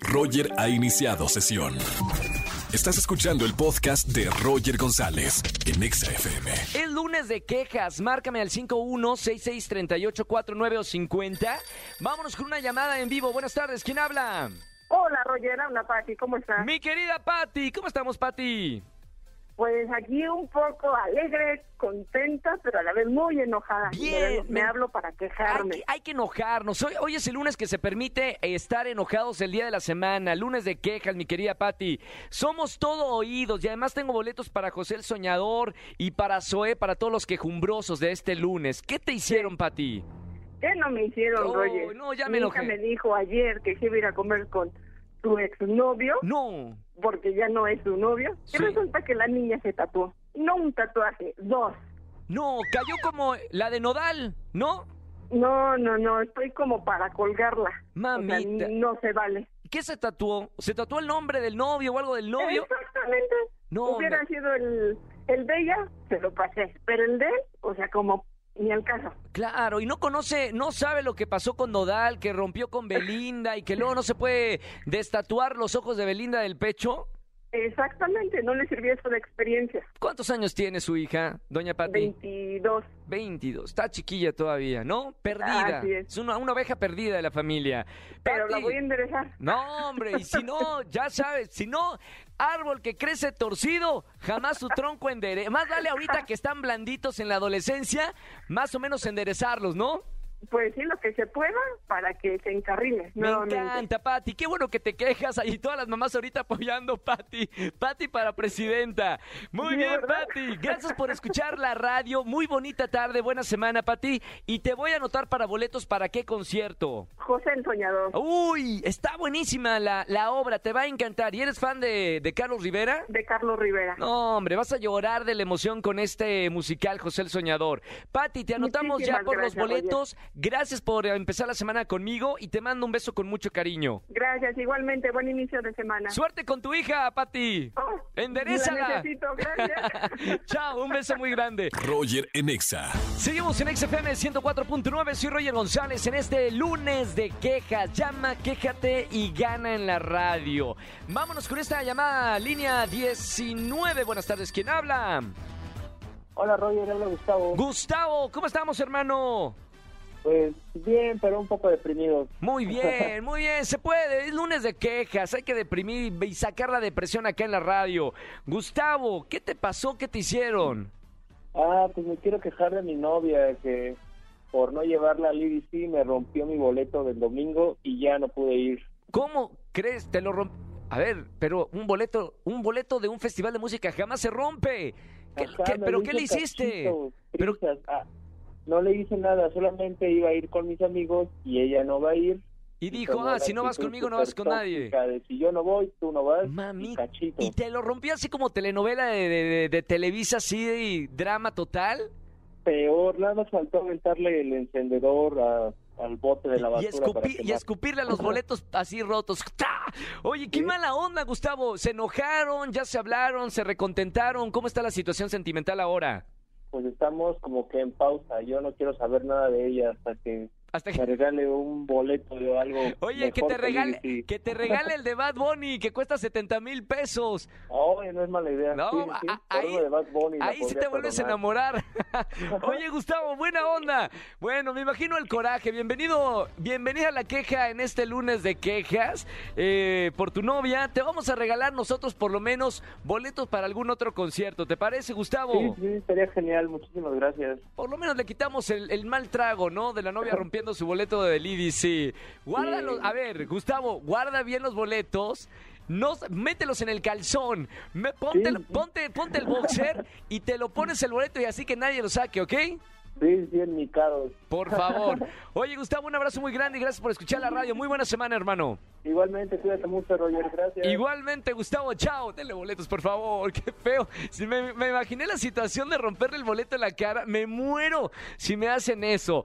Roger ha iniciado sesión. Estás escuchando el podcast de Roger González en Exa FM. Es lunes de quejas. Márcame al 51663849 o 50. Vámonos con una llamada en vivo. Buenas tardes. ¿Quién habla? Hola, Roger, habla Pati, ¿cómo estás? Mi querida Patti. ¿Cómo estamos, Patti? Pues aquí un poco alegre, contenta, pero a la vez muy enojada. Bien, Me, hablo para Hay quejarme. que, hay que enojarnos. Hoy, hoy es el lunes que se permite estar enojados el día de la semana. Lunes de quejas, mi querida Patti. Somos todo oídos y además tengo boletos para José el Soñador y para Zoé, para todos los quejumbrosos de este lunes. ¿Qué te hicieron, Patti? ¿Qué no me hicieron, Oh, Roger? no, ya Mi me hija enojé. me dijo ayer que se iba a ir a comer con su exnovio, No. porque ya no es su novio. Sí. Y resulta que la niña se tatuó. No un tatuaje, dos. No, cayó como la de Nodal, ¿no? No, no, no, estoy como para colgarla. Mamita. O sea, no se vale. ¿Qué se tatuó? ¿Se tatuó el nombre del novio o algo del novio? Exactamente. No, Hubiera sido el, el de ella, se lo pasé. Pero el de él, o sea, como caso. Claro, y no conoce, no sabe lo que pasó con Nodal, que rompió con Belinda y que luego no se puede destatuar los ojos de Belinda del pecho. Exactamente, no le sirvió eso de experiencia. ¿Cuántos años tiene su hija, doña Pati? 22. 22. Está chiquilla todavía, ¿no? Perdida. Así es. una, una oveja perdida de la familia. Pero la voy a enderezar. No, hombre, y si no, ya sabes, si no, árbol que crece torcido, jamás su tronco endereza. Más vale ahorita que están blanditos en la adolescencia, más o menos enderezarlos, ¿no? Pues sí, lo que se pueda para que se encarrile Me nuevamente. encanta, Pati. Qué bueno que te quejas ahí. Todas las mamás ahorita apoyando, Pati. Pati para presidenta. Muy Sí, bien, ¿verdad? Pati. Gracias por escuchar la radio. Muy bonita tarde, buena semana, Pati. Y te voy a anotar para boletos para qué concierto. José el Soñador. Uy, está buenísima la, la obra. Te va a encantar. ¿Y eres fan de, de Carlos Rivera? De Carlos Rivera. No, hombre, vas a llorar de la emoción con este musical José el Soñador. Pati, te anotamos ya por gracias, los boletos. Gracias por empezar la semana conmigo y te mando un beso con mucho cariño. Gracias, igualmente, buen inicio de semana. Suerte con tu hija, Pati. Oh, Enderezala. la necesito, gracias. Chao, un beso muy grande. Roger en Exa. Seguimos en XFM 104.9, soy Roger González en este lunes de quejas. Llama, quéjate y gana en la radio. Vámonos con esta llamada, línea 19. Buenas tardes, ¿quién habla? Hola Roger, habla Gustavo. Gustavo, ¿cómo estamos, hermano? Pues bien, pero un poco deprimido. Muy bien, muy bien, se puede. Es lunes de quejas, hay que deprimir y sacar la depresión acá en la radio. Gustavo, ¿qué te pasó? ¿Qué te hicieron? Ah, pues me quiero quejar de mi novia que por no llevarla al IDC me rompió mi boleto del domingo y ya no pude ir. ¿Cómo crees? Te lo romp... A ver, pero un boleto, un boleto de un festival de música jamás se rompe. ¿Qué- Ajá, qué- me ¿Pero qué le hiciste? Pero-. Ah, no le hice nada, solamente iba a ir con mis amigos y ella no va a ir. Y dijo, ah, si no vas conmigo, no vas con nadie. de si yo no voy, tú no vas. Mami, y y te lo rompió así como telenovela de, de- de- Televisa, así de drama total. Peor, nada más faltó aventarle el encendedor a- al bote de la Y, basura. para y escupirle a los boletos así rotos. ¡Ta! Oye, qué Sí. mala onda, Gustavo. ¿Se enojaron? ¿Ya se hablaron? ¿Se recontentaron? ¿Cómo está la situación sentimental ahora? Pues estamos como que en pausa. Yo no quiero saber nada de ella hasta que Hasta me que... regale un boleto de algo. Oye, que te regale, que te regale el de Bad Bunny, que cuesta 70 mil pesos. Oye, no es mala idea. No, Sí, sí, ahí- uno de Bad Bunny la Ahí sí te vuelves a enamorar. Oye, Gustavo, buena onda. Bueno, me imagino el coraje. Bienvenido, bienvenida a la queja en este lunes de quejas eh, por tu novia. Te vamos a regalar nosotros por lo menos boletos para algún otro concierto. ¿Te parece, Gustavo? Sí, sí, sería genial. Muchísimas gracias. Por lo menos le quitamos el, el mal trago, ¿no? De la novia rompiendo su boleto del IDC. Guárdalos. A ver, Gustavo, guarda bien los boletos. No, mételos en el calzón. Me- ponte, Sí. ponte, ponte el boxer y te lo pones el boleto y así que nadie lo saque, ¿ok? Sí, sí, en mi caro. Por favor. Oye, Gustavo, un abrazo muy grande y gracias por escuchar la radio. Muy buena semana, hermano. Igualmente, cuídate mucho, Roger. Gracias. Igualmente, Gustavo, chao. Denle boletos, por favor. Qué feo. Si me, me imaginé la situación de romperle el boleto en la cara. Me muero si me hacen eso.